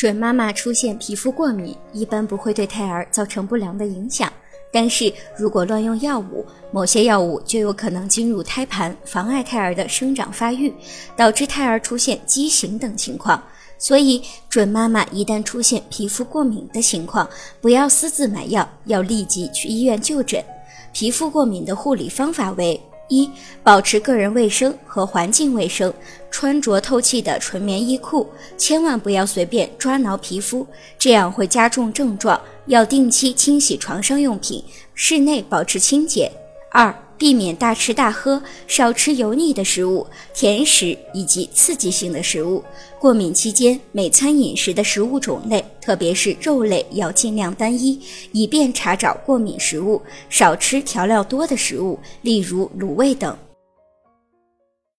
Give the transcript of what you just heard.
准妈妈出现皮肤过敏，一般不会对胎儿造成不良的影响。但是如果乱用药物，某些药物就有可能进入胎盘，妨碍胎儿的生长发育，导致胎儿出现畸形等情况。所以，准妈妈一旦出现皮肤过敏的情况，不要私自买药，要立即去医院就诊。皮肤过敏的护理方法为。一、保持个人卫生和环境卫生，穿着透气的纯棉衣裤，千万不要随便抓挠皮肤，这样会加重症状。要定期清洗床上用品，室内保持清洁。二、避免大吃大喝，少吃油腻的食物、甜食以及刺激性的食物。过敏期间，每餐饮食的食物种类，特别是肉类，要尽量单一，以便查找过敏食物。少吃调料多的食物，例如卤味等。